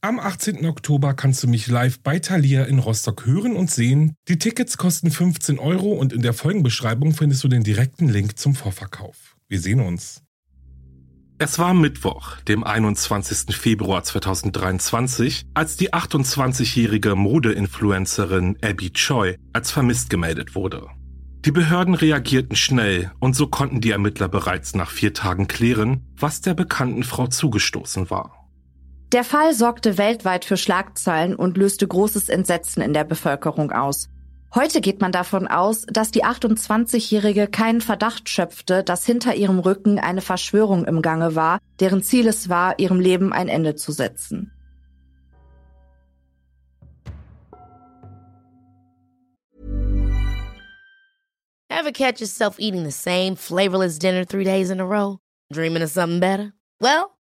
Am 18. Oktober kannst du mich live bei Thalia in Rostock hören und sehen. Die Tickets kosten 15 Euro und in der Folgenbeschreibung findest du den direkten Link zum Vorverkauf. Wir sehen uns. Es war Mittwoch, dem 21. Februar 2023, als die 28-jährige Modeinfluencerin Abby Choi als vermisst gemeldet wurde. Die Behörden reagierten schnell und so konnten die Ermittler bereits nach vier Tagen klären, was der bekannten Frau zugestoßen war. Der Fall sorgte weltweit für Schlagzeilen und löste großes Entsetzen in der Bevölkerung aus. Heute geht man davon aus, dass die 28-Jährige keinen Verdacht schöpfte, dass hinter ihrem Rücken eine Verschwörung im Gange war, deren Ziel es war, ihrem Leben ein Ende zu setzen. Ever catch yourself eating the same flavorless dinner three days in a row? Dreaming of something better? Well,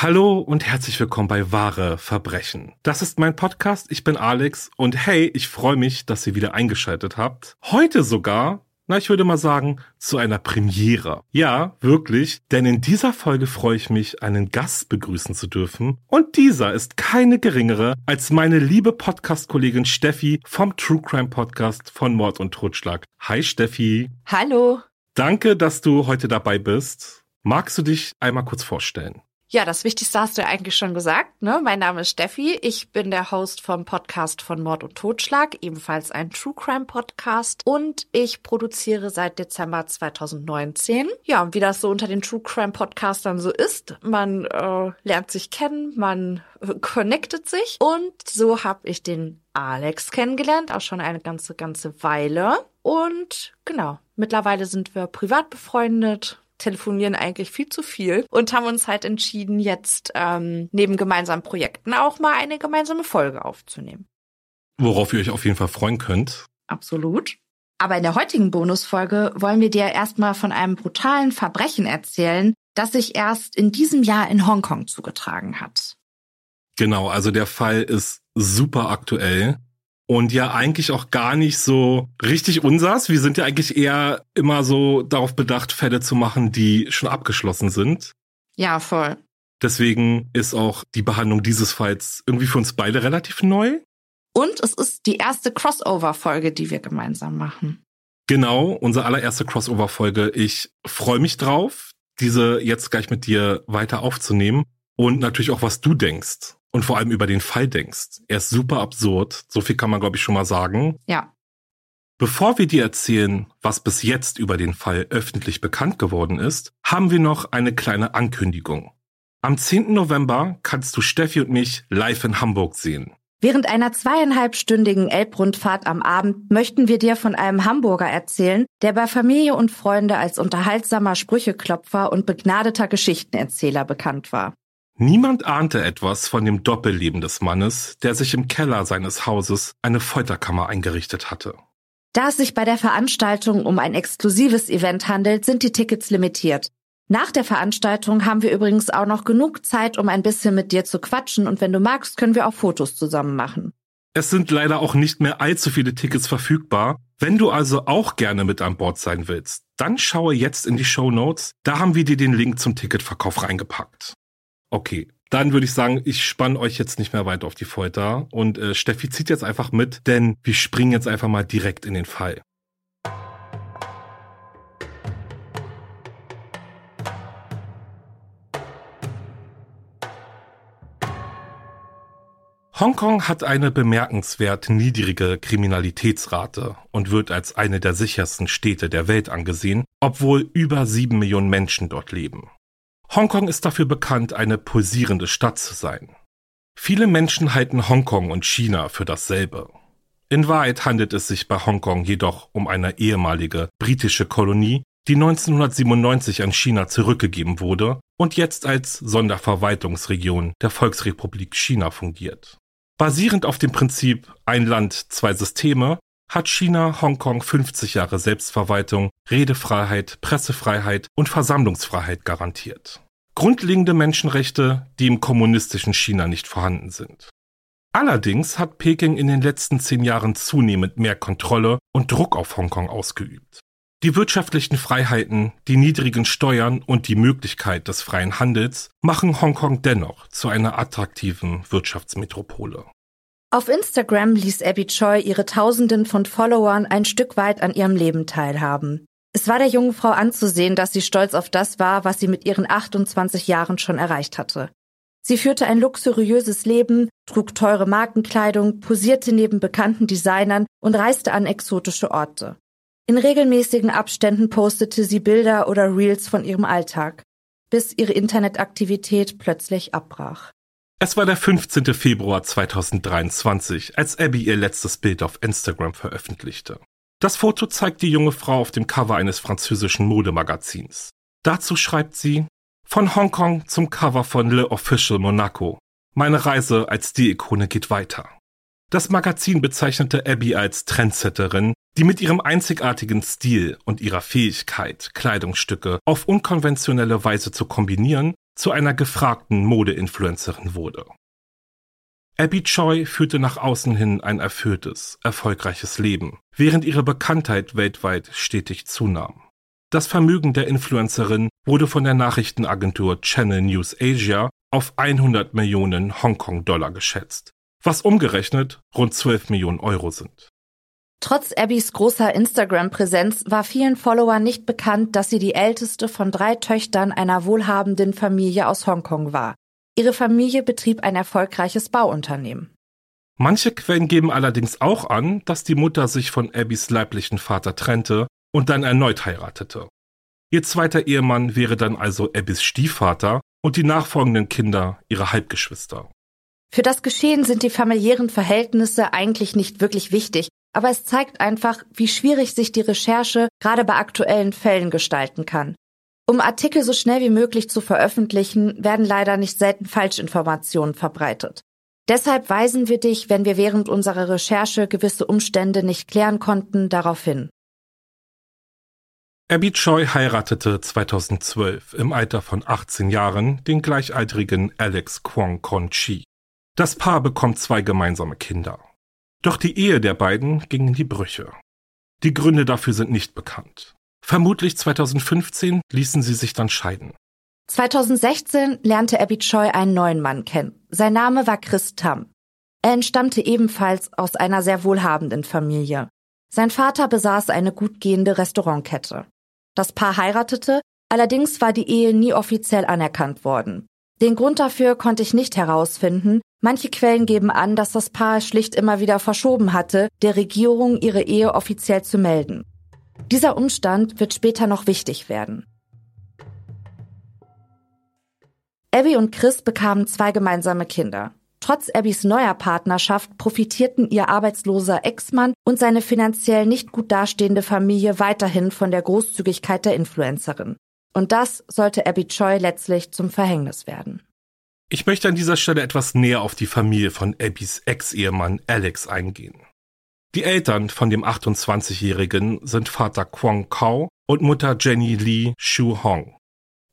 Hallo und herzlich willkommen bei Wahre Verbrechen. Das ist mein Podcast, ich bin Alex und hey, ich freue mich, dass ihr wieder eingeschaltet habt. Heute sogar, na ich würde mal sagen, zu einer Premiere. Ja, wirklich, denn in dieser Folge freue ich mich, einen Gast begrüßen zu dürfen. Und dieser ist keine geringere als meine liebe Podcast-Kollegin Steffi vom True Crime Podcast von Mord und Totschlag. Hi Steffi. Hallo. Danke, dass du heute dabei bist. Magst du dich einmal kurz vorstellen? Ja, das Wichtigste hast du ja eigentlich schon gesagt. Ne? Mein Name ist Steffi. Ich bin der Host vom Podcast von Mord und Totschlag, ebenfalls ein True Crime Podcast. Und ich produziere seit Dezember 2019. Ja, und wie das so unter den True Crime Podcastern so ist, man äh, lernt sich kennen, man äh, connectet sich. Und so habe ich den Alex kennengelernt, auch schon eine ganze, ganze Weile. Und genau, mittlerweile sind wir privat befreundet telefonieren eigentlich viel zu viel und haben uns halt entschieden, jetzt ähm, neben gemeinsamen Projekten auch mal eine gemeinsame Folge aufzunehmen. Worauf ihr euch auf jeden Fall freuen könnt. Absolut. Aber in der heutigen Bonusfolge wollen wir dir erstmal von einem brutalen Verbrechen erzählen, das sich erst in diesem Jahr in Hongkong zugetragen hat. Genau, also der Fall ist super aktuell und ja eigentlich auch gar nicht so richtig unsers. Wir sind ja eigentlich eher immer so darauf bedacht, Fälle zu machen, die schon abgeschlossen sind. Ja, voll. Deswegen ist auch die Behandlung dieses Falls irgendwie für uns beide relativ neu. Und es ist die erste Crossover-Folge, die wir gemeinsam machen. Genau, unsere allererste Crossover-Folge. Ich freue mich drauf, diese jetzt gleich mit dir weiter aufzunehmen. Und natürlich auch, was du denkst und vor allem über den Fall denkst. Er ist super absurd. So viel kann man, glaube ich, schon mal sagen. Ja. Bevor wir dir erzählen, was bis jetzt über den Fall öffentlich bekannt geworden ist, haben wir noch eine kleine Ankündigung. Am 10. November kannst du Steffi und mich live in Hamburg sehen. Während einer zweieinhalbstündigen Elbrundfahrt am Abend möchten wir dir von einem Hamburger erzählen, der bei Familie und Freunde als unterhaltsamer Sprücheklopfer und begnadeter Geschichtenerzähler bekannt war. Niemand ahnte etwas von dem Doppelleben des Mannes, der sich im Keller seines Hauses eine Folterkammer eingerichtet hatte. Da es sich bei der Veranstaltung um ein exklusives Event handelt, sind die Tickets limitiert. Nach der Veranstaltung haben wir übrigens auch noch genug Zeit, um ein bisschen mit dir zu quatschen und wenn du magst, können wir auch Fotos zusammen machen. Es sind leider auch nicht mehr allzu viele Tickets verfügbar. Wenn du also auch gerne mit an Bord sein willst, dann schaue jetzt in die Show Notes. Da haben wir dir den Link zum Ticketverkauf reingepackt. Okay, dann würde ich sagen, ich spanne euch jetzt nicht mehr weiter auf die Folter und äh, Steffi zieht jetzt einfach mit, denn wir springen jetzt einfach mal direkt in den Fall. Hongkong hat eine bemerkenswert niedrige Kriminalitätsrate und wird als eine der sichersten Städte der Welt angesehen, obwohl über sieben Millionen Menschen dort leben. Hongkong ist dafür bekannt, eine pulsierende Stadt zu sein. Viele Menschen halten Hongkong und China für dasselbe. In Wahrheit handelt es sich bei Hongkong jedoch um eine ehemalige britische Kolonie, die 1997 an China zurückgegeben wurde und jetzt als Sonderverwaltungsregion der Volksrepublik China fungiert. Basierend auf dem Prinzip ein Land, zwei Systeme hat China Hongkong 50 Jahre Selbstverwaltung, Redefreiheit, Pressefreiheit und Versammlungsfreiheit garantiert. Grundlegende Menschenrechte, die im kommunistischen China nicht vorhanden sind. Allerdings hat Peking in den letzten zehn Jahren zunehmend mehr Kontrolle und Druck auf Hongkong ausgeübt. Die wirtschaftlichen Freiheiten, die niedrigen Steuern und die Möglichkeit des freien Handels machen Hongkong dennoch zu einer attraktiven Wirtschaftsmetropole. Auf Instagram ließ Abby Choi ihre Tausenden von Followern ein Stück weit an ihrem Leben teilhaben. Es war der jungen Frau anzusehen, dass sie stolz auf das war, was sie mit ihren 28 Jahren schon erreicht hatte. Sie führte ein luxuriöses Leben, trug teure Markenkleidung, posierte neben bekannten Designern und reiste an exotische Orte. In regelmäßigen Abständen postete sie Bilder oder Reels von ihrem Alltag, bis ihre Internetaktivität plötzlich abbrach. Es war der 15. Februar 2023, als Abby ihr letztes Bild auf Instagram veröffentlichte. Das Foto zeigt die junge Frau auf dem Cover eines französischen Modemagazins. Dazu schreibt sie, von Hongkong zum Cover von Le Official Monaco. Meine Reise als Stilikone geht weiter. Das Magazin bezeichnete Abby als Trendsetterin, die mit ihrem einzigartigen Stil und ihrer Fähigkeit, Kleidungsstücke auf unkonventionelle Weise zu kombinieren, zu einer gefragten Modeinfluencerin wurde. Abby Choi führte nach außen hin ein erfülltes, erfolgreiches Leben, während ihre Bekanntheit weltweit stetig zunahm. Das Vermögen der Influencerin wurde von der Nachrichtenagentur Channel News Asia auf 100 Millionen Hongkong-Dollar geschätzt, was umgerechnet rund 12 Millionen Euro sind. Trotz Abbys großer Instagram-Präsenz war vielen Followern nicht bekannt, dass sie die älteste von drei Töchtern einer wohlhabenden Familie aus Hongkong war. Ihre Familie betrieb ein erfolgreiches Bauunternehmen. Manche Quellen geben allerdings auch an, dass die Mutter sich von Abbys leiblichen Vater trennte und dann erneut heiratete. Ihr zweiter Ehemann wäre dann also Abbys Stiefvater und die nachfolgenden Kinder ihre Halbgeschwister. Für das Geschehen sind die familiären Verhältnisse eigentlich nicht wirklich wichtig, aber es zeigt einfach, wie schwierig sich die Recherche gerade bei aktuellen Fällen gestalten kann. Um Artikel so schnell wie möglich zu veröffentlichen, werden leider nicht selten Falschinformationen verbreitet. Deshalb weisen wir dich, wenn wir während unserer Recherche gewisse Umstände nicht klären konnten, darauf hin. Abby Choi heiratete 2012 im Alter von 18 Jahren den gleichaltrigen Alex Kwong Kon Chi. Das Paar bekommt zwei gemeinsame Kinder. Doch die Ehe der beiden ging in die Brüche. Die Gründe dafür sind nicht bekannt. Vermutlich 2015 ließen sie sich dann scheiden. 2016 lernte Abby Choi einen neuen Mann kennen. Sein Name war Chris Tam. Er entstammte ebenfalls aus einer sehr wohlhabenden Familie. Sein Vater besaß eine gut gehende Restaurantkette. Das Paar heiratete, allerdings war die Ehe nie offiziell anerkannt worden. Den Grund dafür konnte ich nicht herausfinden. Manche Quellen geben an, dass das Paar schlicht immer wieder verschoben hatte, der Regierung ihre Ehe offiziell zu melden. Dieser Umstand wird später noch wichtig werden. Abby und Chris bekamen zwei gemeinsame Kinder. Trotz Abbys neuer Partnerschaft profitierten ihr arbeitsloser Ex-Mann und seine finanziell nicht gut dastehende Familie weiterhin von der Großzügigkeit der Influencerin. Und das sollte Abby Choi letztlich zum Verhängnis werden. Ich möchte an dieser Stelle etwas näher auf die Familie von Abbys Ex-Ehemann Alex eingehen. Die Eltern von dem 28-Jährigen sind Vater Kwong Kao und Mutter Jenny Lee Shu Hong.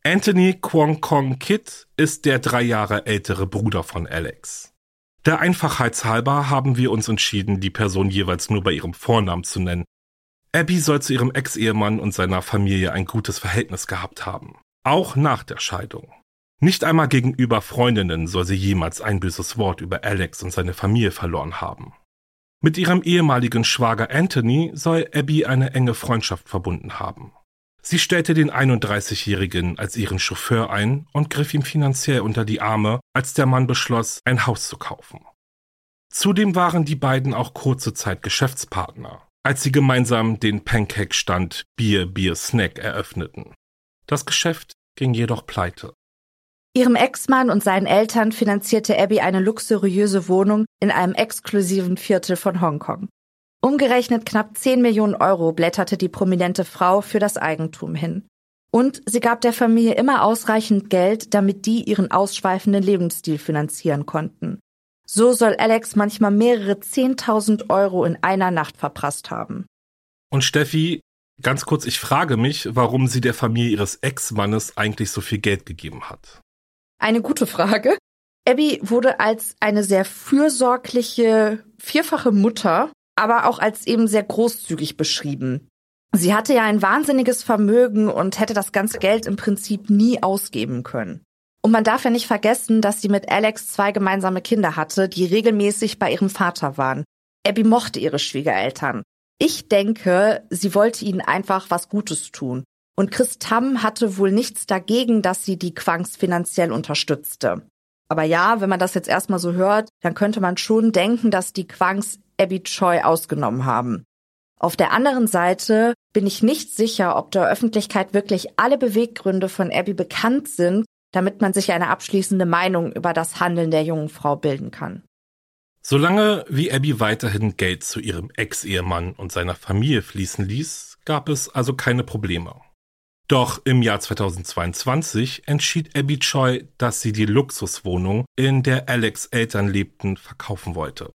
Anthony Kwong Kong Kit ist der drei Jahre ältere Bruder von Alex. Der Einfachheit halber haben wir uns entschieden, die Person jeweils nur bei ihrem Vornamen zu nennen. Abby soll zu ihrem Ex-Ehemann und seiner Familie ein gutes Verhältnis gehabt haben. Auch nach der Scheidung. Nicht einmal gegenüber Freundinnen soll sie jemals ein böses Wort über Alex und seine Familie verloren haben. Mit ihrem ehemaligen Schwager Anthony soll Abby eine enge Freundschaft verbunden haben. Sie stellte den 31-Jährigen als ihren Chauffeur ein und griff ihm finanziell unter die Arme, als der Mann beschloss, ein Haus zu kaufen. Zudem waren die beiden auch kurze Zeit Geschäftspartner, als sie gemeinsam den Pancake-Stand Bier, Bier, Snack eröffneten. Das Geschäft ging jedoch pleite. Ihrem Ex-Mann und seinen Eltern finanzierte Abby eine luxuriöse Wohnung in einem exklusiven Viertel von Hongkong. Umgerechnet knapp 10 Millionen Euro blätterte die prominente Frau für das Eigentum hin. Und sie gab der Familie immer ausreichend Geld, damit die ihren ausschweifenden Lebensstil finanzieren konnten. So soll Alex manchmal mehrere 10.000 Euro in einer Nacht verprasst haben. Und Steffi, ganz kurz, ich frage mich, warum sie der Familie ihres Ex-Mannes eigentlich so viel Geld gegeben hat. Eine gute Frage. Abby wurde als eine sehr fürsorgliche, vierfache Mutter, aber auch als eben sehr großzügig beschrieben. Sie hatte ja ein wahnsinniges Vermögen und hätte das ganze Geld im Prinzip nie ausgeben können. Und man darf ja nicht vergessen, dass sie mit Alex zwei gemeinsame Kinder hatte, die regelmäßig bei ihrem Vater waren. Abby mochte ihre Schwiegereltern. Ich denke, sie wollte ihnen einfach was Gutes tun. Und Chris Tam hatte wohl nichts dagegen, dass sie die Quangs finanziell unterstützte. Aber ja, wenn man das jetzt erstmal so hört, dann könnte man schon denken, dass die Quangs Abby Choi ausgenommen haben. Auf der anderen Seite bin ich nicht sicher, ob der Öffentlichkeit wirklich alle Beweggründe von Abby bekannt sind, damit man sich eine abschließende Meinung über das Handeln der jungen Frau bilden kann. Solange wie Abby weiterhin Geld zu ihrem Ex-Ehemann und seiner Familie fließen ließ, gab es also keine Probleme. Doch im Jahr 2022 entschied Abby Choi, dass sie die Luxuswohnung, in der Alex Eltern lebten, verkaufen wollte.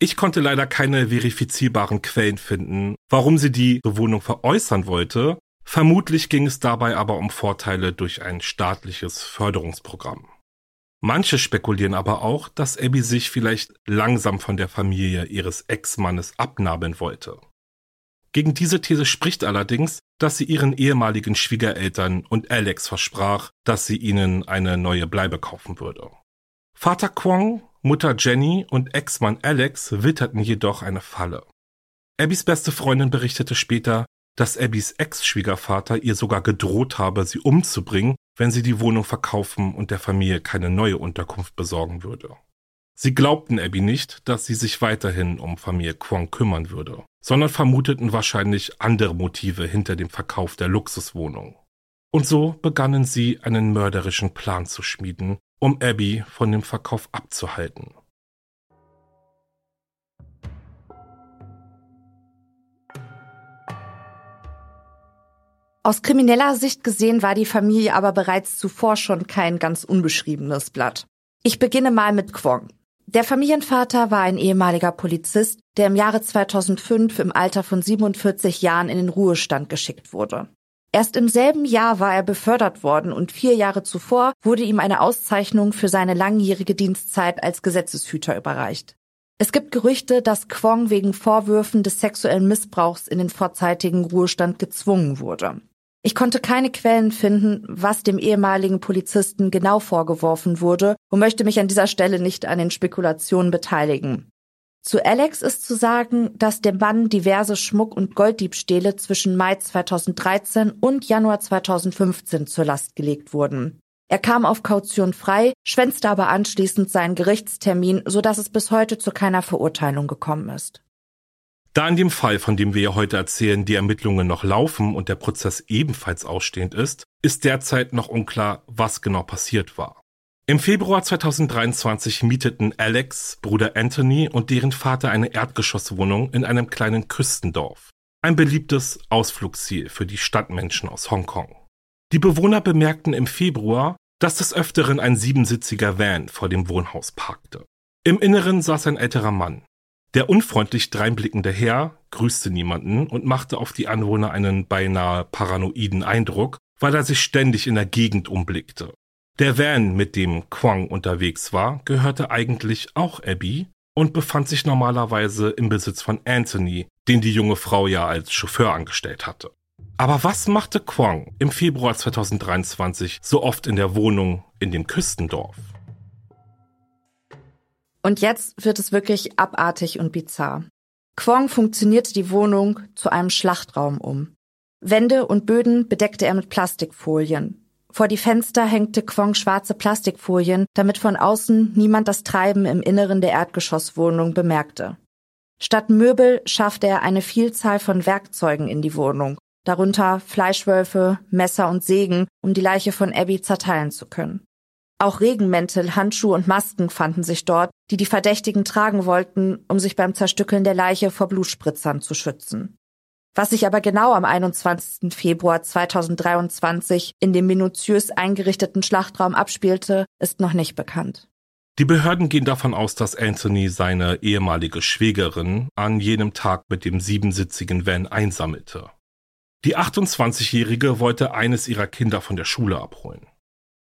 Ich konnte leider keine verifizierbaren Quellen finden, warum sie die Wohnung veräußern wollte. Vermutlich ging es dabei aber um Vorteile durch ein staatliches Förderungsprogramm. Manche spekulieren aber auch, dass Abby sich vielleicht langsam von der Familie ihres Ex-Mannes abnabeln wollte. Gegen diese These spricht allerdings, dass sie ihren ehemaligen Schwiegereltern und Alex versprach, dass sie ihnen eine neue Bleibe kaufen würde. Vater Kwong, Mutter Jenny und Ex-Mann Alex witterten jedoch eine Falle. Abbys beste Freundin berichtete später, dass Abbys Ex-Schwiegervater ihr sogar gedroht habe, sie umzubringen, wenn sie die Wohnung verkaufen und der Familie keine neue Unterkunft besorgen würde. Sie glaubten Abby nicht, dass sie sich weiterhin um Familie Kwong kümmern würde sondern vermuteten wahrscheinlich andere Motive hinter dem Verkauf der Luxuswohnung. Und so begannen sie einen mörderischen Plan zu schmieden, um Abby von dem Verkauf abzuhalten. Aus krimineller Sicht gesehen war die Familie aber bereits zuvor schon kein ganz unbeschriebenes Blatt. Ich beginne mal mit Kwong. Der Familienvater war ein ehemaliger Polizist, der im Jahre 2005 im Alter von 47 Jahren in den Ruhestand geschickt wurde. Erst im selben Jahr war er befördert worden und vier Jahre zuvor wurde ihm eine Auszeichnung für seine langjährige Dienstzeit als Gesetzeshüter überreicht. Es gibt Gerüchte, dass Kwong wegen Vorwürfen des sexuellen Missbrauchs in den vorzeitigen Ruhestand gezwungen wurde. Ich konnte keine Quellen finden, was dem ehemaligen Polizisten genau vorgeworfen wurde und möchte mich an dieser Stelle nicht an den Spekulationen beteiligen. Zu Alex ist zu sagen, dass dem Mann diverse Schmuck- und Golddiebstähle zwischen Mai 2013 und Januar 2015 zur Last gelegt wurden. Er kam auf Kaution frei, schwänzte aber anschließend seinen Gerichtstermin, sodass es bis heute zu keiner Verurteilung gekommen ist. Da in dem Fall, von dem wir ja heute erzählen, die Ermittlungen noch laufen und der Prozess ebenfalls ausstehend ist, ist derzeit noch unklar, was genau passiert war. Im Februar 2023 mieteten Alex, Bruder Anthony und deren Vater eine Erdgeschosswohnung in einem kleinen Küstendorf. Ein beliebtes Ausflugsziel für die Stadtmenschen aus Hongkong. Die Bewohner bemerkten im Februar, dass des Öfteren ein siebensitziger Van vor dem Wohnhaus parkte. Im Inneren saß ein älterer Mann, der unfreundlich dreinblickende Herr grüßte niemanden und machte auf die Anwohner einen beinahe paranoiden Eindruck, weil er sich ständig in der Gegend umblickte. Der Van, mit dem Quang unterwegs war, gehörte eigentlich auch Abby und befand sich normalerweise im Besitz von Anthony, den die junge Frau ja als Chauffeur angestellt hatte. Aber was machte Quang im Februar 2023 so oft in der Wohnung in dem Küstendorf? Und jetzt wird es wirklich abartig und bizarr. Kwong funktionierte die Wohnung zu einem Schlachtraum um. Wände und Böden bedeckte er mit Plastikfolien. Vor die Fenster hängte Quong schwarze Plastikfolien, damit von außen niemand das Treiben im Inneren der Erdgeschosswohnung bemerkte. Statt Möbel schaffte er eine Vielzahl von Werkzeugen in die Wohnung, darunter Fleischwölfe, Messer und Sägen, um die Leiche von Abby zerteilen zu können. Auch Regenmäntel, Handschuhe und Masken fanden sich dort, die die Verdächtigen tragen wollten, um sich beim Zerstückeln der Leiche vor Blutspritzern zu schützen. Was sich aber genau am 21. Februar 2023 in dem minutiös eingerichteten Schlachtraum abspielte, ist noch nicht bekannt. Die Behörden gehen davon aus, dass Anthony seine ehemalige Schwägerin an jenem Tag mit dem siebensitzigen Van einsammelte. Die 28-Jährige wollte eines ihrer Kinder von der Schule abholen.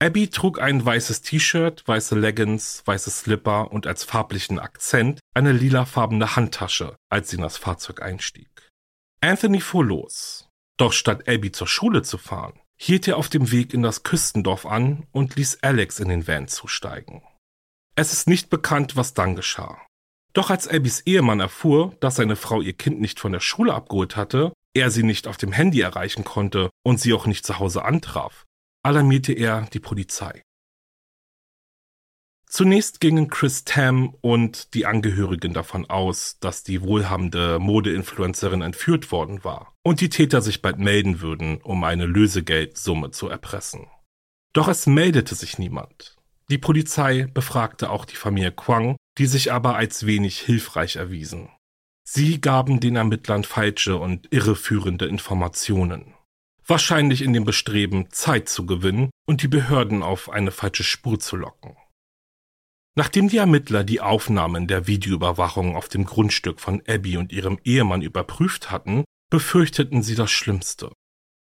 Abby trug ein weißes T-Shirt, weiße Leggings, weiße Slipper und als farblichen Akzent eine lilafarbene Handtasche, als sie in das Fahrzeug einstieg. Anthony fuhr los. Doch statt Abby zur Schule zu fahren, hielt er auf dem Weg in das Küstendorf an und ließ Alex in den Van zusteigen. Es ist nicht bekannt, was dann geschah. Doch als Abbys Ehemann erfuhr, dass seine Frau ihr Kind nicht von der Schule abgeholt hatte, er sie nicht auf dem Handy erreichen konnte und sie auch nicht zu Hause antraf, alarmierte er die Polizei. Zunächst gingen Chris Tam und die Angehörigen davon aus, dass die wohlhabende Modeinfluencerin entführt worden war und die Täter sich bald melden würden, um eine Lösegeldsumme zu erpressen. Doch es meldete sich niemand. Die Polizei befragte auch die Familie Quang, die sich aber als wenig hilfreich erwiesen. Sie gaben den Ermittlern falsche und irreführende Informationen wahrscheinlich in dem Bestreben, Zeit zu gewinnen und die Behörden auf eine falsche Spur zu locken. Nachdem die Ermittler die Aufnahmen der Videoüberwachung auf dem Grundstück von Abby und ihrem Ehemann überprüft hatten, befürchteten sie das Schlimmste.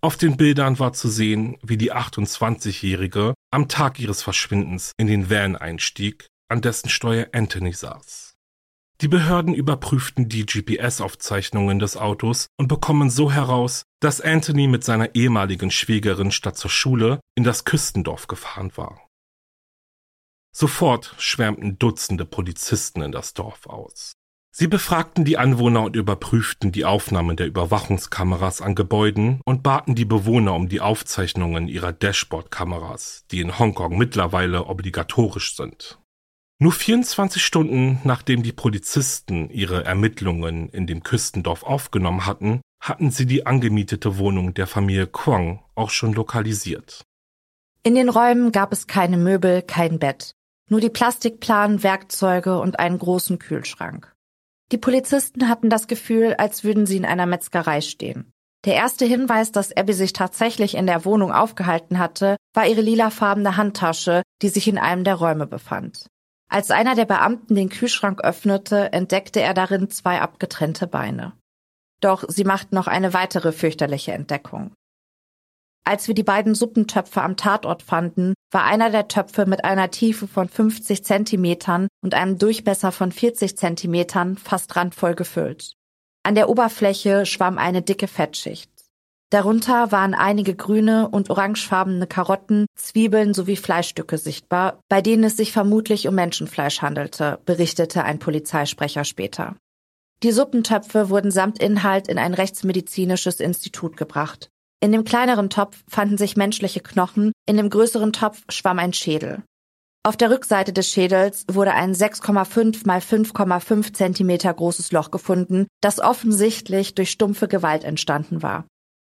Auf den Bildern war zu sehen, wie die 28-Jährige am Tag ihres Verschwindens in den Van einstieg, an dessen Steuer Anthony saß. Die Behörden überprüften die GPS-Aufzeichnungen des Autos und bekommen so heraus, dass Anthony mit seiner ehemaligen Schwägerin statt zur Schule in das Küstendorf gefahren war. Sofort schwärmten Dutzende Polizisten in das Dorf aus. Sie befragten die Anwohner und überprüften die Aufnahmen der Überwachungskameras an Gebäuden und baten die Bewohner um die Aufzeichnungen ihrer Dashboard-Kameras, die in Hongkong mittlerweile obligatorisch sind. Nur 24 Stunden nachdem die Polizisten ihre Ermittlungen in dem Küstendorf aufgenommen hatten, hatten sie die angemietete Wohnung der Familie Kwong auch schon lokalisiert. In den Räumen gab es keine Möbel, kein Bett, nur die Plastikplanen, Werkzeuge und einen großen Kühlschrank. Die Polizisten hatten das Gefühl, als würden sie in einer Metzgerei stehen. Der erste Hinweis, dass Abby sich tatsächlich in der Wohnung aufgehalten hatte, war ihre lilafarbene Handtasche, die sich in einem der Räume befand. Als einer der Beamten den Kühlschrank öffnete, entdeckte er darin zwei abgetrennte Beine. Doch sie machten noch eine weitere fürchterliche Entdeckung. Als wir die beiden Suppentöpfe am Tatort fanden, war einer der Töpfe mit einer Tiefe von 50 Zentimetern und einem Durchmesser von 40 Zentimetern fast randvoll gefüllt. An der Oberfläche schwamm eine dicke Fettschicht. Darunter waren einige grüne und orangefarbene Karotten, Zwiebeln sowie Fleischstücke sichtbar, bei denen es sich vermutlich um Menschenfleisch handelte, berichtete ein Polizeisprecher später. Die Suppentöpfe wurden samt Inhalt in ein rechtsmedizinisches Institut gebracht. In dem kleineren Topf fanden sich menschliche Knochen, in dem größeren Topf schwamm ein Schädel. Auf der Rückseite des Schädels wurde ein 6,5 mal 5,5 Zentimeter großes Loch gefunden, das offensichtlich durch stumpfe Gewalt entstanden war.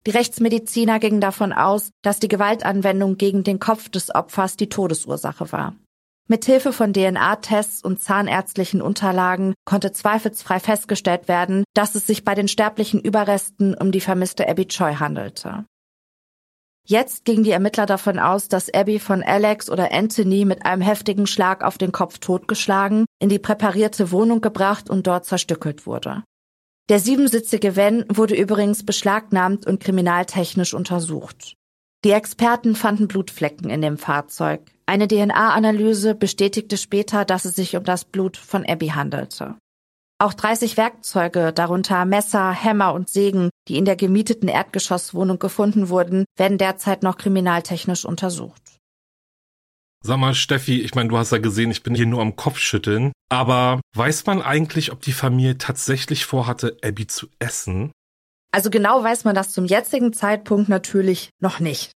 Die Rechtsmediziner gingen davon aus, dass die Gewaltanwendung gegen den Kopf des Opfers die Todesursache war. Mithilfe von DNA-Tests und zahnärztlichen Unterlagen konnte zweifelsfrei festgestellt werden, dass es sich bei den sterblichen Überresten um die vermisste Abby Choi handelte. Jetzt gingen die Ermittler davon aus, dass Abby von Alex oder Anthony mit einem heftigen Schlag auf den Kopf totgeschlagen, in die präparierte Wohnung gebracht und dort zerstückelt wurde. Der siebensitzige Van wurde übrigens beschlagnahmt und kriminaltechnisch untersucht. Die Experten fanden Blutflecken in dem Fahrzeug. Eine DNA-Analyse bestätigte später, dass es sich um das Blut von Abby handelte. Auch 30 Werkzeuge, darunter Messer, Hämmer und Sägen, die in der gemieteten Erdgeschosswohnung gefunden wurden, werden derzeit noch kriminaltechnisch untersucht. Sag mal, Steffi, ich meine, du hast ja gesehen, ich bin hier nur am Kopfschütteln. Aber weiß man eigentlich, ob die Familie tatsächlich vorhatte, Abby zu essen? Also genau weiß man das zum jetzigen Zeitpunkt natürlich noch nicht.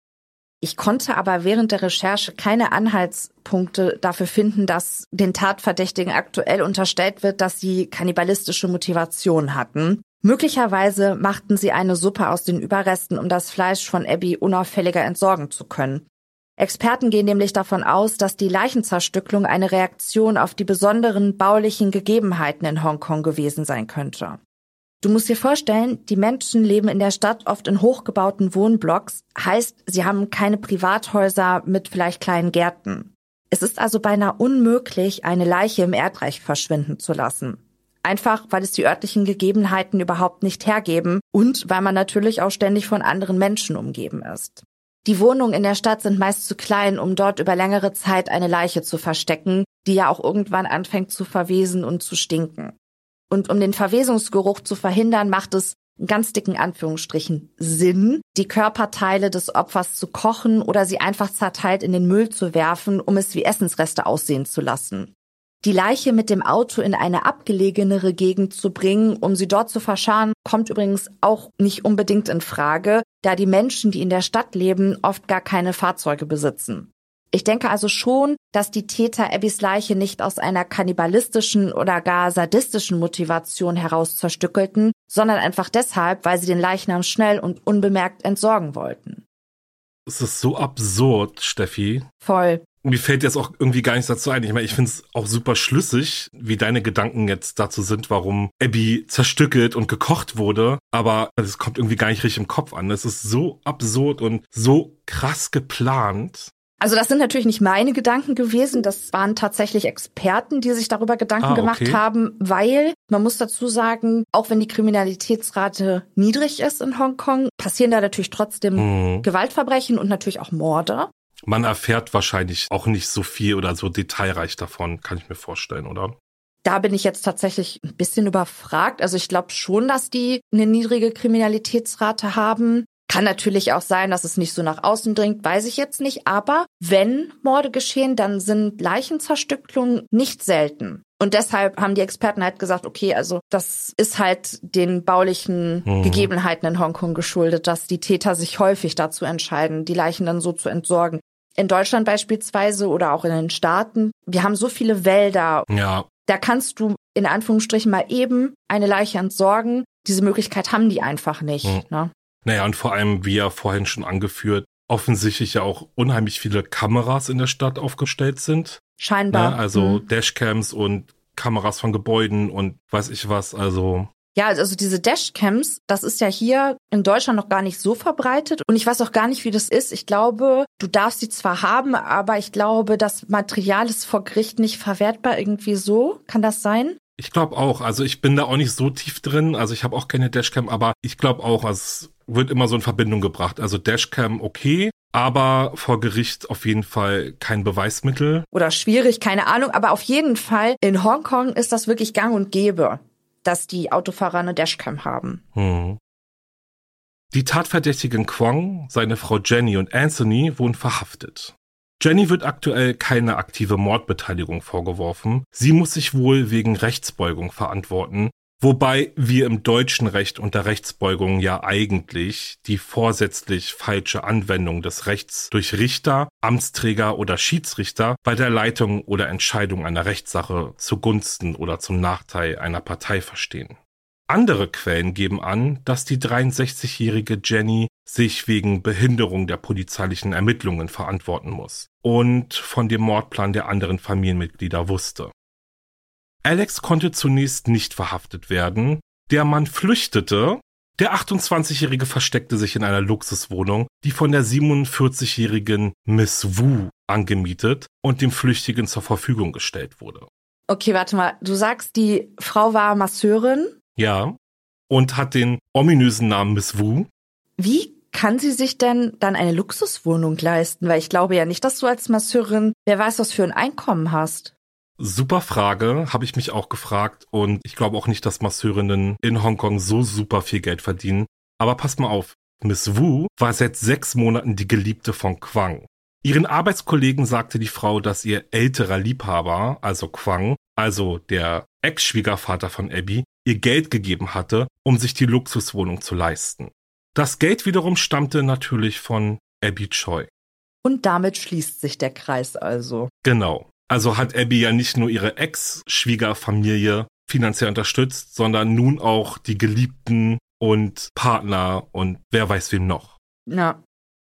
Ich konnte aber während der Recherche keine Anhaltspunkte dafür finden, dass den Tatverdächtigen aktuell unterstellt wird, dass sie kannibalistische Motivation hatten. Möglicherweise machten sie eine Suppe aus den Überresten, um das Fleisch von Abby unauffälliger entsorgen zu können. Experten gehen nämlich davon aus, dass die Leichenzerstücklung eine Reaktion auf die besonderen baulichen Gegebenheiten in Hongkong gewesen sein könnte. Du musst dir vorstellen, die Menschen leben in der Stadt oft in hochgebauten Wohnblocks, heißt, sie haben keine Privathäuser mit vielleicht kleinen Gärten. Es ist also beinahe unmöglich, eine Leiche im Erdreich verschwinden zu lassen. Einfach, weil es die örtlichen Gegebenheiten überhaupt nicht hergeben und weil man natürlich auch ständig von anderen Menschen umgeben ist. Die Wohnungen in der Stadt sind meist zu klein, um dort über längere Zeit eine Leiche zu verstecken, die ja auch irgendwann anfängt zu verwesen und zu stinken. Und um den Verwesungsgeruch zu verhindern, macht es in ganz dicken Anführungsstrichen Sinn, die Körperteile des Opfers zu kochen oder sie einfach zerteilt in den Müll zu werfen, um es wie Essensreste aussehen zu lassen. Die Leiche mit dem Auto in eine abgelegenere Gegend zu bringen, um sie dort zu verscharen, kommt übrigens auch nicht unbedingt in Frage, da die Menschen, die in der Stadt leben, oft gar keine Fahrzeuge besitzen. Ich denke also schon, dass die Täter Abbys Leiche nicht aus einer kannibalistischen oder gar sadistischen Motivation heraus zerstückelten, sondern einfach deshalb, weil sie den Leichnam schnell und unbemerkt entsorgen wollten. Es ist so absurd, Steffi. Voll. Mir fällt jetzt auch irgendwie gar nichts dazu ein. Ich meine, ich finde es auch super schlüssig, wie deine Gedanken jetzt dazu sind, warum Abby zerstückelt und gekocht wurde. Aber es kommt irgendwie gar nicht richtig im Kopf an. Es ist so absurd und so krass geplant. Also das sind natürlich nicht meine Gedanken gewesen, das waren tatsächlich Experten, die sich darüber Gedanken ah, okay. gemacht haben, weil man muss dazu sagen, auch wenn die Kriminalitätsrate niedrig ist in Hongkong, passieren da natürlich trotzdem hm. Gewaltverbrechen und natürlich auch Morde. Man erfährt wahrscheinlich auch nicht so viel oder so detailreich davon, kann ich mir vorstellen, oder? Da bin ich jetzt tatsächlich ein bisschen überfragt. Also ich glaube schon, dass die eine niedrige Kriminalitätsrate haben. Kann natürlich auch sein, dass es nicht so nach außen dringt, weiß ich jetzt nicht. Aber wenn Morde geschehen, dann sind Leichenzerstückelungen nicht selten. Und deshalb haben die Experten halt gesagt, okay, also das ist halt den baulichen mhm. Gegebenheiten in Hongkong geschuldet, dass die Täter sich häufig dazu entscheiden, die Leichen dann so zu entsorgen. In Deutschland beispielsweise oder auch in den Staaten, wir haben so viele Wälder. Ja. Da kannst du in Anführungsstrichen mal eben eine Leiche entsorgen. Diese Möglichkeit haben die einfach nicht. Mhm. Ne? Naja, und vor allem, wie ja vorhin schon angeführt, offensichtlich ja auch unheimlich viele Kameras in der Stadt aufgestellt sind. Scheinbar. Ne? Also mhm. Dashcams und Kameras von Gebäuden und weiß ich was, also. Ja, also diese Dashcams, das ist ja hier in Deutschland noch gar nicht so verbreitet und ich weiß auch gar nicht, wie das ist. Ich glaube, du darfst sie zwar haben, aber ich glaube, das Material ist vor Gericht nicht verwertbar irgendwie so. Kann das sein? Ich glaube auch. Also ich bin da auch nicht so tief drin. Also ich habe auch keine Dashcam, aber ich glaube auch, also es wird immer so in Verbindung gebracht. Also Dashcam okay, aber vor Gericht auf jeden Fall kein Beweismittel. Oder schwierig, keine Ahnung. Aber auf jeden Fall in Hongkong ist das wirklich gang und gäbe, dass die Autofahrer eine Dashcam haben. Hm. Die Tatverdächtigen Kwong, seine Frau Jenny und Anthony wurden verhaftet. Jenny wird aktuell keine aktive Mordbeteiligung vorgeworfen. Sie muss sich wohl wegen Rechtsbeugung verantworten, wobei wir im deutschen Recht unter Rechtsbeugung ja eigentlich die vorsätzlich falsche Anwendung des Rechts durch Richter, Amtsträger oder Schiedsrichter bei der Leitung oder Entscheidung einer Rechtssache zugunsten oder zum Nachteil einer Partei verstehen. Andere Quellen geben an, dass die 63-jährige Jenny sich wegen Behinderung der polizeilichen Ermittlungen verantworten muss und von dem Mordplan der anderen Familienmitglieder wusste. Alex konnte zunächst nicht verhaftet werden, der Mann flüchtete, der 28-Jährige versteckte sich in einer Luxuswohnung, die von der 47-jährigen Miss Wu angemietet und dem Flüchtigen zur Verfügung gestellt wurde. Okay, warte mal. Du sagst, die Frau war Masseurin? Ja. Und hat den ominösen Namen Miss Wu. Wie kann sie sich denn dann eine Luxuswohnung leisten? Weil ich glaube ja nicht, dass du als Masseurin, wer weiß, was für ein Einkommen hast. Super Frage, habe ich mich auch gefragt. Und ich glaube auch nicht, dass Masseurinnen in Hongkong so super viel Geld verdienen. Aber pass mal auf, Miss Wu war seit sechs Monaten die Geliebte von Quang. Ihren Arbeitskollegen sagte die Frau, dass ihr älterer Liebhaber, also Quang, also der Ex-Schwiegervater von Abby, ihr Geld gegeben hatte, um sich die Luxuswohnung zu leisten. Das Geld wiederum stammte natürlich von Abby Choi. Und damit schließt sich der Kreis also. Genau. Also hat Abby ja nicht nur ihre Ex-Schwiegerfamilie finanziell unterstützt, sondern nun auch die Geliebten und Partner und wer weiß wem noch. Ja.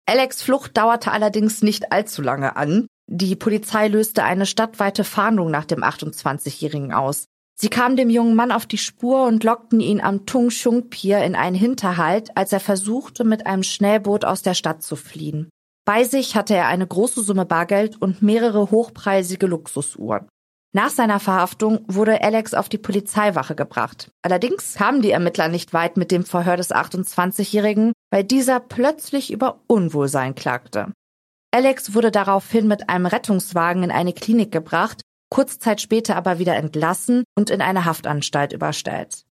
Alex Flucht dauerte allerdings nicht allzu lange an. Die Polizei löste eine stadtweite Fahndung nach dem 28-Jährigen aus. Sie kamen dem jungen Mann auf die Spur und lockten ihn am Tung Shung Pier in einen Hinterhalt, als er versuchte, mit einem Schnellboot aus der Stadt zu fliehen. Bei sich hatte er eine große Summe Bargeld und mehrere hochpreisige Luxusuhren. Nach seiner Verhaftung wurde Alex auf die Polizeiwache gebracht. Allerdings kamen die Ermittler nicht weit mit dem Verhör des 28-Jährigen, weil dieser plötzlich über Unwohlsein klagte. Alex wurde daraufhin mit einem Rettungswagen in eine Klinik gebracht, kurz Zeit später aber wieder entlassen und in eine Haftanstalt überstellt.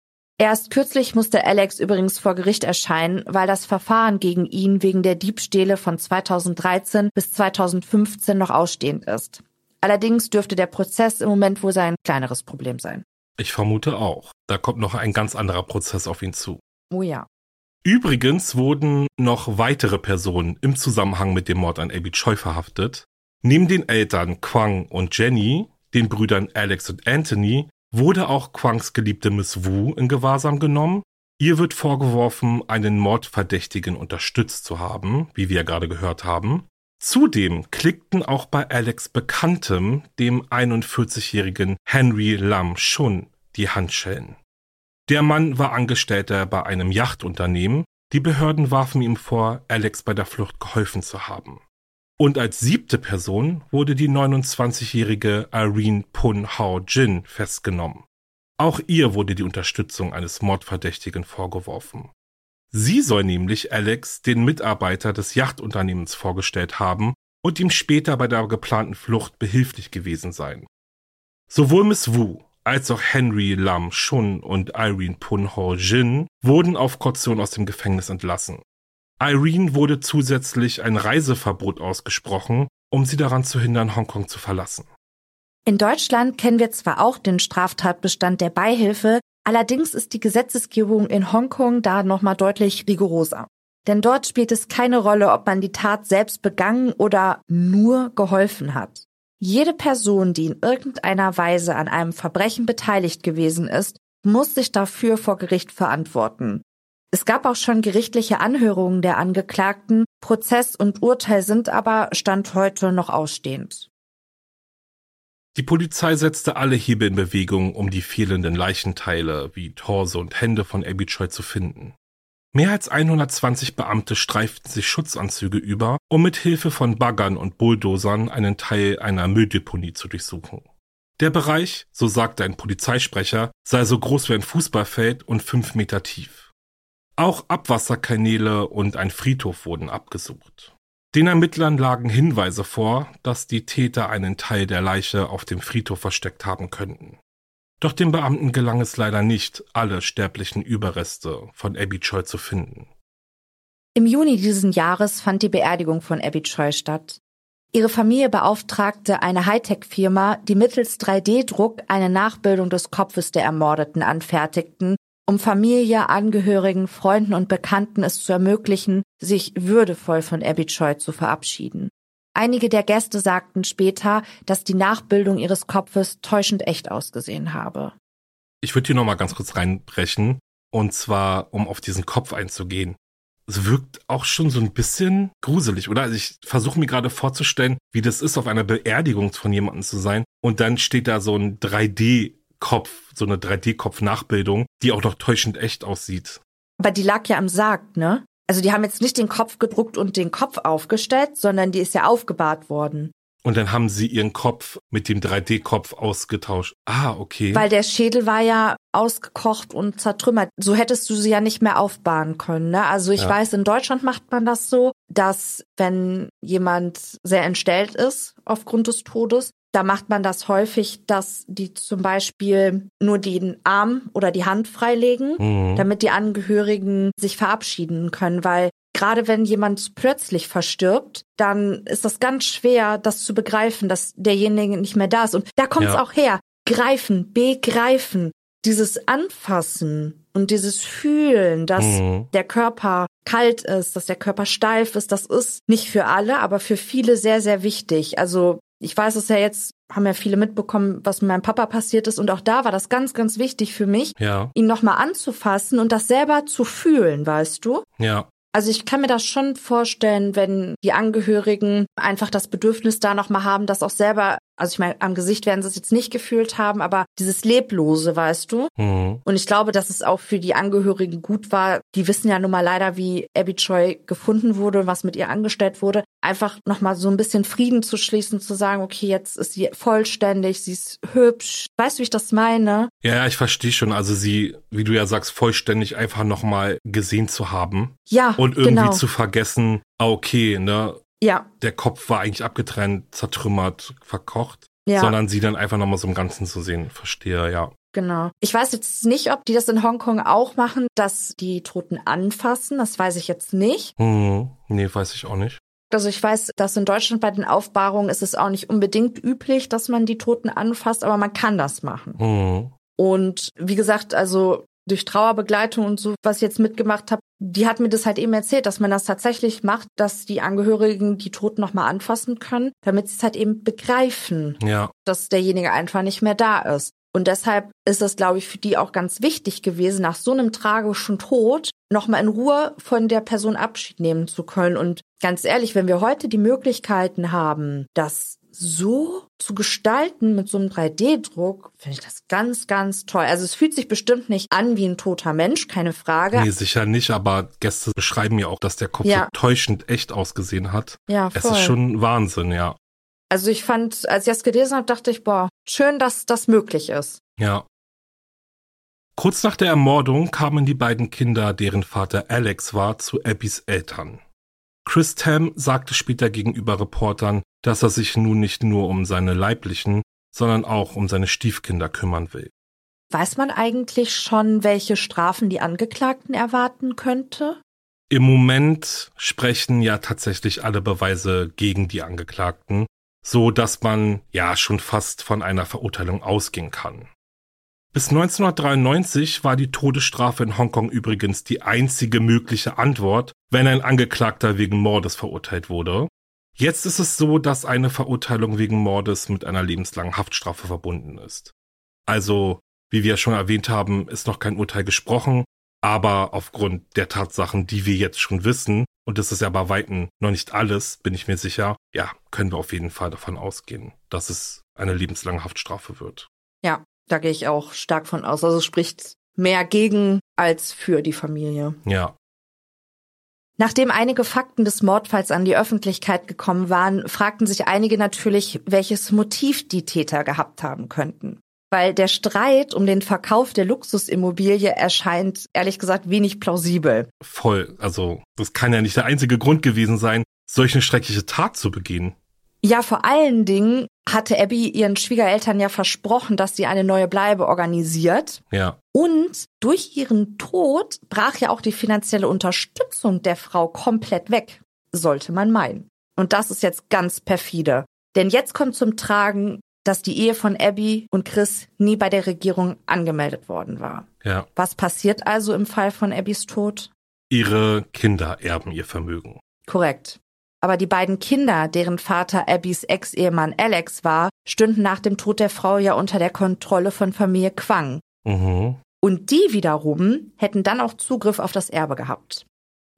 Erst kürzlich musste Alex übrigens vor Gericht erscheinen, weil das Verfahren gegen ihn wegen der Diebstähle von 2013 bis 2015 noch ausstehend ist. Allerdings dürfte der Prozess im Moment wohl sein kleineres Problem sein. Ich vermute auch. Da kommt noch ein ganz anderer Prozess auf ihn zu. Oh ja. Übrigens wurden noch weitere Personen im Zusammenhang mit dem Mord an Abby Choi verhaftet. Neben den Eltern Quang und Jenny, den Brüdern Alex und Anthony, wurde auch Quangs geliebte Miss Wu in Gewahrsam genommen. Ihr wird vorgeworfen, einen Mordverdächtigen unterstützt zu haben, wie wir gerade gehört haben. Zudem klickten auch bei Alex Bekanntem, dem 41-jährigen Henry Lam Shun, die Handschellen. Der Mann war Angestellter bei einem Yachtunternehmen. Die Behörden warfen ihm vor, Alex bei der Flucht geholfen zu haben. Und als siebte Person wurde die 29-jährige Irene Pun Hao Jin festgenommen. Auch ihr wurde die Unterstützung eines Mordverdächtigen vorgeworfen. Sie soll nämlich Alex den Mitarbeiter des Yachtunternehmens vorgestellt haben und ihm später bei der geplanten Flucht behilflich gewesen sein. Sowohl Miss Wu als auch Henry Lam Shun und Irene Pun Ho Jin wurden auf Kaution aus dem Gefängnis entlassen. Irene wurde zusätzlich ein Reiseverbot ausgesprochen, um sie daran zu hindern, Hongkong zu verlassen. In Deutschland kennen wir zwar auch den Straftatbestand der Beihilfe, Allerdings ist die Gesetzesgebung in Hongkong da nochmal deutlich rigoroser. Denn dort spielt es keine Rolle, ob man die Tat selbst begangen oder nur geholfen hat. Jede Person, die in irgendeiner Weise an einem Verbrechen beteiligt gewesen ist, muss sich dafür vor Gericht verantworten. Es gab auch schon gerichtliche Anhörungen der Angeklagten, Prozess und Urteil sind aber Stand heute noch ausstehend. Die Polizei setzte alle Hebel in Bewegung, um die fehlenden Leichenteile wie Torso und Hände von Abby Choi zu finden. Mehr als 120 Beamte streiften sich Schutzanzüge über, um mit Hilfe von Baggern und Bulldozern einen Teil einer Mülldeponie zu durchsuchen. Der Bereich, so sagte ein Polizeisprecher, sei so groß wie ein Fußballfeld und fünf Meter tief. Auch Abwasserkanäle und ein Friedhof wurden abgesucht. Den Ermittlern lagen Hinweise vor, dass die Täter einen Teil der Leiche auf dem Friedhof versteckt haben könnten. Doch den Beamten gelang es leider nicht, alle sterblichen Überreste von Abby Choi zu finden. Im Juni diesen Jahres fand die Beerdigung von Abby Choi statt. Ihre Familie beauftragte eine Hightech-Firma, die mittels 3D-Druck eine Nachbildung des Kopfes der Ermordeten anfertigten um Familie, Angehörigen, Freunden und Bekannten es zu ermöglichen, sich würdevoll von Abby Choi zu verabschieden. Einige der Gäste sagten später, dass die Nachbildung ihres Kopfes täuschend echt ausgesehen habe. Ich würde hier nochmal ganz kurz reinbrechen, und zwar, um auf diesen Kopf einzugehen. Es wirkt auch schon so ein bisschen gruselig, oder? Also ich versuche mir gerade vorzustellen, wie das ist, auf einer Beerdigung von jemandem zu sein und dann steht da so ein 3D Kopf, so eine 3D-Kopf-Nachbildung, die auch noch täuschend echt aussieht. Aber die lag ja am Sarg, ne? Also die haben jetzt nicht den Kopf gedruckt und den Kopf aufgestellt, sondern die ist ja aufgebahrt worden. Und dann haben sie ihren Kopf mit dem 3D-Kopf ausgetauscht. Ah, okay. Weil der Schädel war ja ausgekocht und zertrümmert. So hättest du sie ja nicht mehr aufbahren können. Ne? Also ich ja. weiß, in Deutschland macht man das so, dass wenn jemand sehr entstellt ist aufgrund des Todes, da macht man das häufig, dass die zum Beispiel nur den Arm oder die Hand freilegen, mhm. damit die Angehörigen sich verabschieden können, weil gerade wenn jemand plötzlich verstirbt, dann ist das ganz schwer, das zu begreifen, dass derjenige nicht mehr da ist. Und da kommt es ja. auch her. Greifen, begreifen. dieses Anfassen und dieses Fühlen, dass Mhm. der Körper kalt ist, dass der Körper steif ist, das ist nicht für alle, aber für viele sehr, sehr wichtig. Also ich weiß es ja jetzt, haben ja viele mitbekommen, was mit meinem Papa passiert ist. Und auch da war das ganz, ganz wichtig für mich, Ja, ihn nochmal anzufassen und das selber zu fühlen, weißt du? ja, Also ich kann mir das schon vorstellen, wenn die Angehörigen einfach das Bedürfnis da nochmal haben, das auch selber, also ich meine, am Gesicht werden sie es jetzt nicht gefühlt haben, aber dieses Leblose, weißt du? mhm. Und ich glaube, dass es auch für die Angehörigen gut war. Die wissen ja nun mal leider, wie Abby Choi gefunden wurde, was mit ihr angestellt wurde. Einfach nochmal so ein bisschen Frieden zu schließen, zu sagen, okay, jetzt ist sie vollständig, sie ist hübsch. Weißt du, wie ich das meine? Ja, ja, ich verstehe schon. Also sie, wie du ja sagst, vollständig einfach nochmal gesehen zu haben Ja, und irgendwie genau. zu vergessen, ah, okay, ne, ja, der Kopf war eigentlich abgetrennt, zertrümmert, verkocht, ja. sondern sie dann einfach nochmal so im Ganzen zu sehen. Verstehe, ja. Genau. Ich weiß jetzt nicht, ob die das in Hongkong auch machen, dass die Toten anfassen. Das weiß ich jetzt nicht. Hm, nee, weiß ich auch nicht. Also ich weiß, dass in Deutschland bei den Aufbahrungen ist es auch nicht unbedingt üblich, dass man die Toten anfasst, aber man kann das machen. Hm, Und wie gesagt, also durch Trauerbegleitung und so, was ich jetzt mitgemacht habe, die hat mir das halt eben erzählt, dass man das tatsächlich macht, dass die Angehörigen die Toten nochmal anfassen können, damit sie es halt eben begreifen ja, dass derjenige einfach nicht mehr da ist. Und deshalb ist es, glaube ich, für die auch ganz wichtig gewesen, nach so einem tragischen Tod nochmal in Ruhe von der Person Abschied nehmen zu können. Und ganz ehrlich, wenn wir heute die Möglichkeiten haben, das so zu gestalten mit so einem 3D-Druck, finde ich das ganz, ganz toll. Also es fühlt sich bestimmt nicht an wie ein toter Mensch, keine Frage. nee, sicher nicht, aber Gäste beschreiben ja auch, dass der Kopf Ja. so täuschend echt ausgesehen hat. Ja, Es voll. ist schon Wahnsinn, ja. also ich fand, als ich das gelesen habe, dachte ich, boah, schön, dass das möglich ist. Ja. Kurz nach der Ermordung kamen die beiden Kinder, deren Vater Alex war, zu Abbys Eltern. Chris Tam sagte später gegenüber Reportern, dass er sich nun nicht nur um seine leiblichen, sondern auch um seine Stiefkinder kümmern will. Weiß man eigentlich schon, welche Strafen die Angeklagten erwarten könnte? Im Moment sprechen ja tatsächlich alle Beweise gegen die Angeklagten, so dass man ja schon fast von einer Verurteilung ausgehen kann. Bis 1993 war die Todesstrafe in Hongkong übrigens die einzige mögliche Antwort, wenn ein Angeklagter wegen Mordes verurteilt wurde. Jetzt ist es so, dass eine Verurteilung wegen Mordes mit einer lebenslangen Haftstrafe verbunden ist. Also, wie wir schon erwähnt haben, ist noch kein Urteil gesprochen, aber aufgrund der Tatsachen, die wir jetzt schon wissen, und das ist ja bei Weitem noch nicht alles, bin ich mir sicher, ja, können wir auf jeden Fall davon ausgehen, dass es eine lebenslange Haftstrafe wird. Ja, da gehe ich auch stark von aus. Also spricht mehr gegen als für die Familie. Ja, Nachdem einige Fakten des Mordfalls an die Öffentlichkeit gekommen waren, fragten sich einige natürlich, welches Motiv die Täter gehabt haben könnten. Weil der Streit um den Verkauf der Luxusimmobilie erscheint, ehrlich gesagt, wenig plausibel. voll. Also, das kann ja nicht der einzige Grund gewesen sein, solch eine schreckliche Tat zu begehen. Ja, vor allen Dingen hatte Abby ihren Schwiegereltern ja versprochen, dass sie eine neue Bleibe organisiert. Ja, Und durch ihren Tod brach ja auch die finanzielle Unterstützung der Frau komplett weg, sollte man meinen. Und das ist jetzt ganz perfide. Denn jetzt kommt zum Tragen, dass die Ehe von Abby und Chris nie bei der Regierung angemeldet worden war. ja. Was passiert also im Fall von Abbys Tod? Ihre Kinder erben ihr Vermögen. Korrekt. Aber die beiden Kinder, deren Vater Abbys Ex-Ehemann Alex war, stünden nach dem Tod der Frau ja unter der Kontrolle von Familie Quang. Mhm. Und die wiederum hätten dann auch Zugriff auf das Erbe gehabt.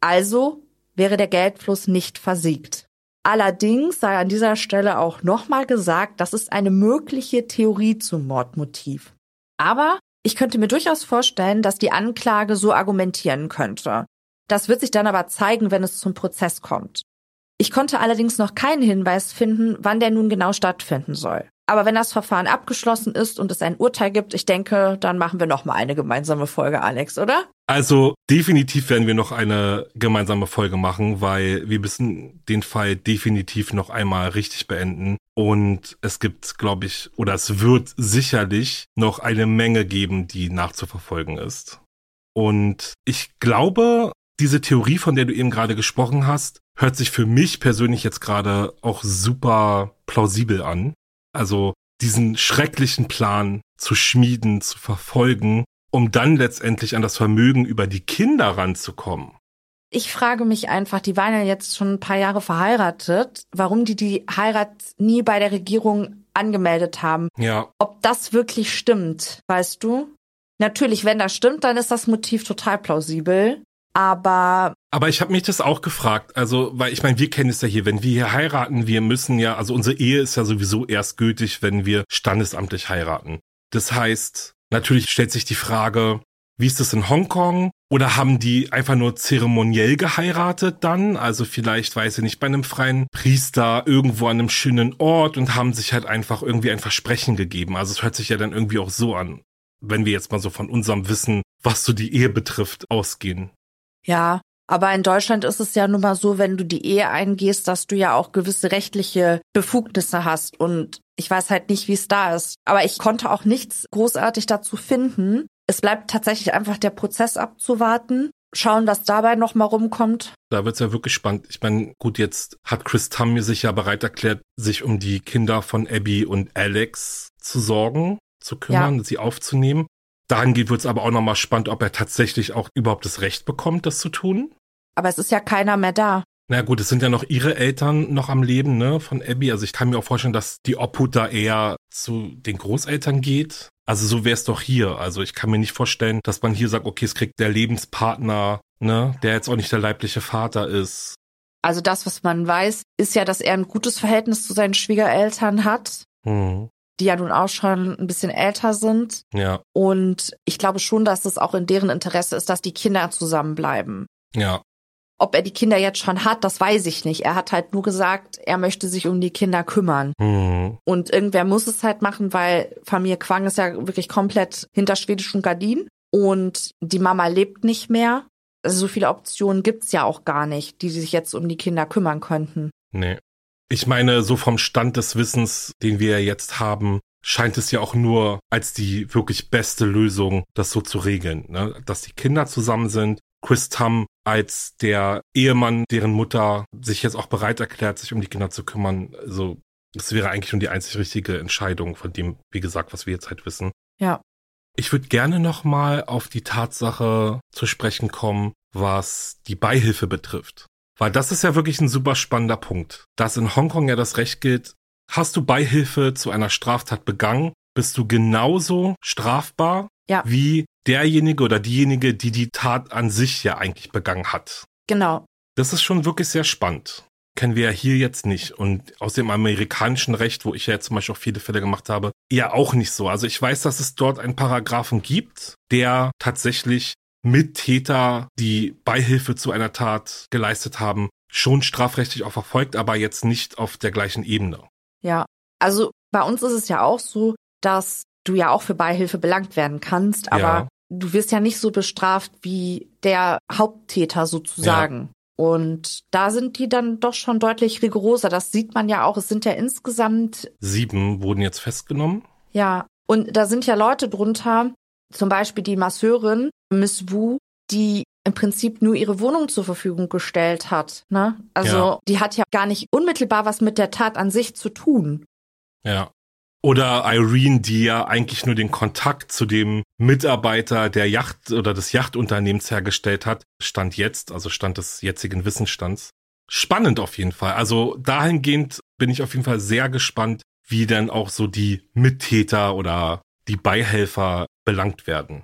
Also wäre der Geldfluss nicht versiegt. Allerdings sei an dieser Stelle auch nochmal gesagt, das ist eine mögliche Theorie zum Mordmotiv. Aber ich könnte mir durchaus vorstellen, dass die Anklage so argumentieren könnte. Das wird sich dann aber zeigen, wenn es zum Prozess kommt. Ich konnte allerdings noch keinen Hinweis finden, wann der nun genau stattfinden soll. Aber wenn das Verfahren abgeschlossen ist und es ein Urteil gibt, ich denke, dann machen wir noch mal eine gemeinsame Folge, Alex, oder? Also definitiv werden wir noch eine gemeinsame Folge machen, weil wir müssen den Fall definitiv noch einmal richtig beenden. Und es gibt, glaube ich, oder es wird sicherlich noch eine Menge geben, die nachzuverfolgen ist. Und ich glaube, diese Theorie, von der du eben gerade gesprochen hast, hört sich für mich persönlich jetzt gerade auch super plausibel an. Also diesen schrecklichen Plan zu schmieden, zu verfolgen, um dann letztendlich an das Vermögen über die Kinder ranzukommen. Ich frage mich einfach, die waren ja jetzt schon ein paar Jahre verheiratet, warum die die Heirat nie bei der Regierung angemeldet haben. Ja. Ob das wirklich stimmt, weißt du? Natürlich, wenn das stimmt, dann ist das Motiv total plausibel. Aber. Aber ich habe mich das auch gefragt. Also, weil ich meine, wir kennen es ja hier, wenn wir hier heiraten, wir müssen ja, also unsere Ehe ist ja sowieso erst gültig, wenn wir standesamtlich heiraten. Das heißt, natürlich stellt sich die Frage, wie ist das in Hongkong? Oder haben die einfach nur zeremoniell geheiratet dann? Also vielleicht, weiß ich nicht, bei einem freien Priester irgendwo an einem schönen Ort und haben sich halt einfach irgendwie ein Versprechen gegeben. Also es hört sich ja dann irgendwie auch so an, wenn wir jetzt mal so von unserem Wissen, was so die Ehe betrifft, ausgehen. Ja, aber in Deutschland ist es ja nun mal so, wenn du die Ehe eingehst, dass du ja auch gewisse rechtliche Befugnisse hast. Und ich weiß halt nicht, wie es da ist. Aber ich konnte auch nichts großartig dazu finden. Es bleibt tatsächlich einfach der Prozess abzuwarten. Schauen, was dabei nochmal rumkommt. Da wird's ja wirklich spannend. Ich meine, gut, jetzt hat Chris Tam sich ja bereit erklärt, sich um die Kinder von Abby und Alex zu sorgen, zu kümmern, ja. sie aufzunehmen. Dahingehend wird's aber auch nochmal spannend, ob er tatsächlich auch überhaupt das Recht bekommt, das zu tun. Aber es ist ja keiner mehr da. Na gut, es sind ja noch ihre Eltern noch am Leben, ne, von Abby. Also ich kann mir auch vorstellen, dass die Obhut da eher zu den Großeltern geht. Also so wäre es doch hier. Also ich kann mir nicht vorstellen, dass man hier sagt, okay, es kriegt der Lebenspartner, ne, der jetzt auch nicht der leibliche Vater ist. Also das, was man weiß, ist ja, dass er ein gutes Verhältnis zu seinen Schwiegereltern hat. Hm. Die ja nun auch schon ein bisschen älter sind. Ja. Und ich glaube schon, dass es auch in deren Interesse ist, dass die Kinder zusammenbleiben. Ja. Ob er die Kinder jetzt schon hat, das weiß ich nicht. Er hat halt nur gesagt, er möchte sich um die Kinder kümmern. Mhm. Und irgendwer muss es halt machen, weil Familie Quang ist ja wirklich komplett hinter schwedischen Gardinen. Und die Mama lebt nicht mehr. Also so viele Optionen gibt's ja auch gar nicht, die sich jetzt um die Kinder kümmern könnten. Nee. Ich meine, so vom Stand des Wissens, den wir jetzt haben, scheint es ja auch nur als die wirklich beste Lösung, das so zu regeln. Ne? Dass die Kinder zusammen sind, Chris Tam als der Ehemann, deren Mutter sich jetzt auch bereit erklärt, sich um die Kinder zu kümmern. Also das wäre eigentlich nur die einzig richtige Entscheidung von dem, wie gesagt, was wir jetzt halt wissen. Ja. Ich würde gerne nochmal auf die Tatsache zu sprechen kommen, was die Beihilfe betrifft. Weil das ist ja wirklich ein super spannender Punkt. Dass in Hongkong ja das Recht gilt, hast du Beihilfe zu einer Straftat begangen, bist du genauso strafbar ja. wie derjenige oder diejenige, die die Tat an sich ja eigentlich begangen hat. Genau. Das ist schon wirklich sehr spannend. Kennen wir ja hier jetzt nicht. Und aus dem amerikanischen Recht, wo ich ja zum Beispiel auch viele Fälle gemacht habe, eher auch nicht so. Also ich weiß, dass es dort einen Paragraphen gibt, der tatsächlich Mittäter, die Beihilfe zu einer Tat geleistet haben, schon strafrechtlich auch verfolgt, aber jetzt nicht auf der gleichen Ebene. Ja, also bei uns ist es ja auch so, dass du ja auch für Beihilfe belangt werden kannst, aber ja. du wirst ja nicht so bestraft wie der Haupttäter sozusagen. Ja. Und da sind die dann doch schon deutlich rigoroser. Das sieht man ja auch. Es sind ja insgesamt sieben wurden jetzt festgenommen. Ja, und da sind ja Leute drunter, zum Beispiel die Masseurin Miss Wu, die im Prinzip nur ihre Wohnung zur Verfügung gestellt hat. Ne? Also ja. die hat ja gar nicht unmittelbar was mit der Tat an sich zu tun. Ja. Oder Irene, die ja eigentlich nur den Kontakt zu dem Mitarbeiter der Yacht oder des Yachtunternehmens hergestellt hat, stand jetzt, also stand des jetzigen Wissensstands. Spannend auf jeden Fall. Also dahingehend bin ich auf jeden Fall sehr gespannt, wie dann auch so die Mittäter oder die Beihelfer belangt werden.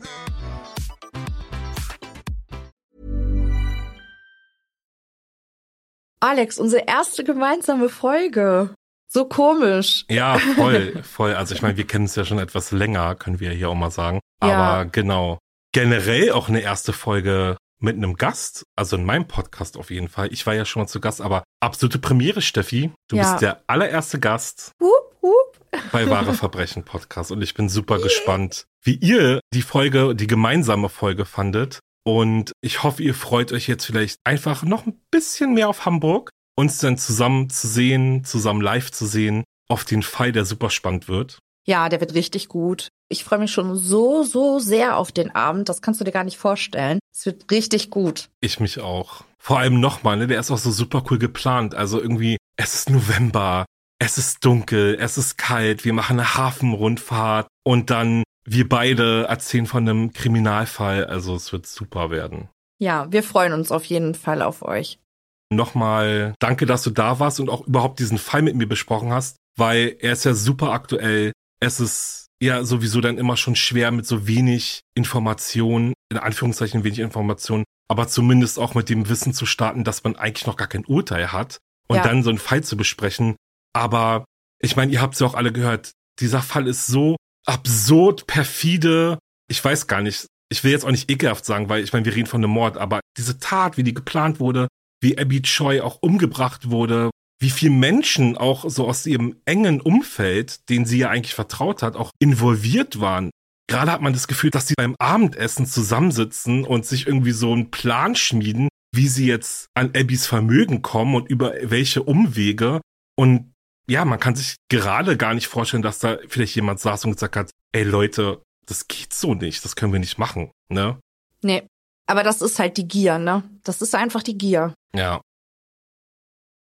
Alex, unsere erste gemeinsame Folge. So komisch. Ja, voll, voll. Also ich meine, wir kennen es ja schon etwas länger, können wir hier auch mal sagen. Aber ja. genau. Generell auch eine erste Folge mit einem Gast, also in meinem Podcast auf jeden Fall. Ich war ja schon mal zu Gast, aber absolute Premiere, Steffi. Du ja. bist der allererste Gast. Hup, bei Wahre Verbrechen Podcast. Und ich bin super gespannt, wie ihr die Folge, die gemeinsame Folge fandet. Und ich hoffe, ihr freut euch jetzt vielleicht einfach noch ein bisschen mehr auf Hamburg, uns dann zusammen zu sehen, zusammen live zu sehen. Auf den Fall, der super spannend wird. Ja, der wird richtig gut. Ich freue mich schon so, so sehr auf den Abend. Das kannst du dir gar nicht vorstellen. Es wird richtig gut. Ich mich auch. Vor allem nochmal, ne? Der ist auch so super cool geplant. Also irgendwie, es ist November, es ist dunkel, es ist kalt, wir machen eine Hafenrundfahrt und dann wir beide erzählen von einem Kriminalfall. Also es wird super werden. Ja, wir freuen uns auf jeden Fall auf euch. Nochmal danke, dass du da warst und auch überhaupt diesen Fall mit mir besprochen hast, weil er ist ja super aktuell. Es ist ja sowieso dann immer schon schwer mit so wenig Informationen, in Anführungszeichen wenig Informationen, aber zumindest auch mit dem Wissen zu starten, dass man eigentlich noch gar kein Urteil hat und ja. dann so einen Fall zu besprechen. Aber ich meine, ihr habt es ja auch alle gehört, dieser Fall ist so absurd, perfide, ich weiß gar nicht, ich will jetzt auch nicht ekelhaft sagen, weil ich meine, wir reden von einem Mord, aber diese Tat, wie die geplant wurde, wie Abby Choi auch umgebracht wurde, wie viele Menschen auch so aus ihrem engen Umfeld, den sie ja eigentlich vertraut hat, auch involviert waren. Gerade hat man das Gefühl, dass sie beim Abendessen zusammensitzen und sich irgendwie so einen Plan schmieden, wie sie jetzt an Abbys Vermögen kommen und über welche Umwege. Und ja, man kann sich gerade gar nicht vorstellen, dass da vielleicht jemand saß und gesagt hat, ey Leute, das geht so nicht, das können wir nicht machen, ne? Nee, aber das ist halt die Gier, ne? Das ist einfach die Gier. Ja.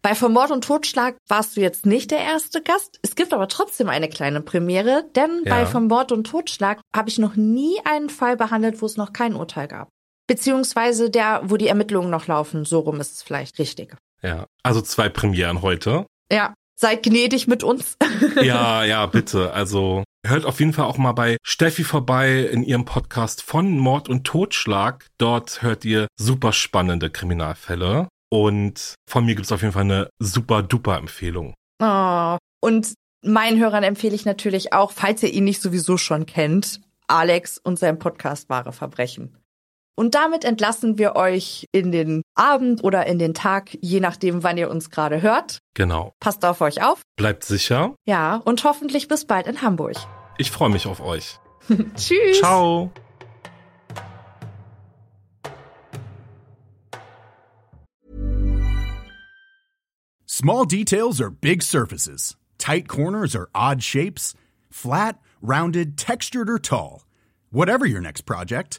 Bei Vermord und Totschlag warst du jetzt nicht der erste Gast. Es gibt aber trotzdem eine kleine Premiere, denn ja. bei Vermord und Totschlag habe ich noch nie einen Fall behandelt, wo es noch kein Urteil gab. Beziehungsweise der, wo die Ermittlungen noch laufen. So rum ist es vielleicht richtig. Ja, also zwei Premieren heute. Ja, seid gnädig mit uns. ja, ja, bitte. Also hört auf jeden Fall auch mal bei Steffi vorbei in ihrem Podcast von Mord und Totschlag. Dort hört ihr super spannende Kriminalfälle. Und von mir gibt's auf jeden Fall eine super duper Empfehlung. Oh, und meinen Hörern empfehle ich natürlich auch, falls ihr ihn nicht sowieso schon kennt, Alex und sein Podcast Wahre Verbrechen. Und damit entlassen wir euch in den Abend oder in den Tag, je nachdem, wann ihr uns gerade hört. Genau. Passt auf euch auf. Bleibt sicher. Ja, und hoffentlich bis bald in Hamburg. Ich freue mich auf euch. Tschüss. Ciao. Small details are big surfaces. Tight corners are odd shapes. Flat, rounded, textured, or tall. Whatever your next project,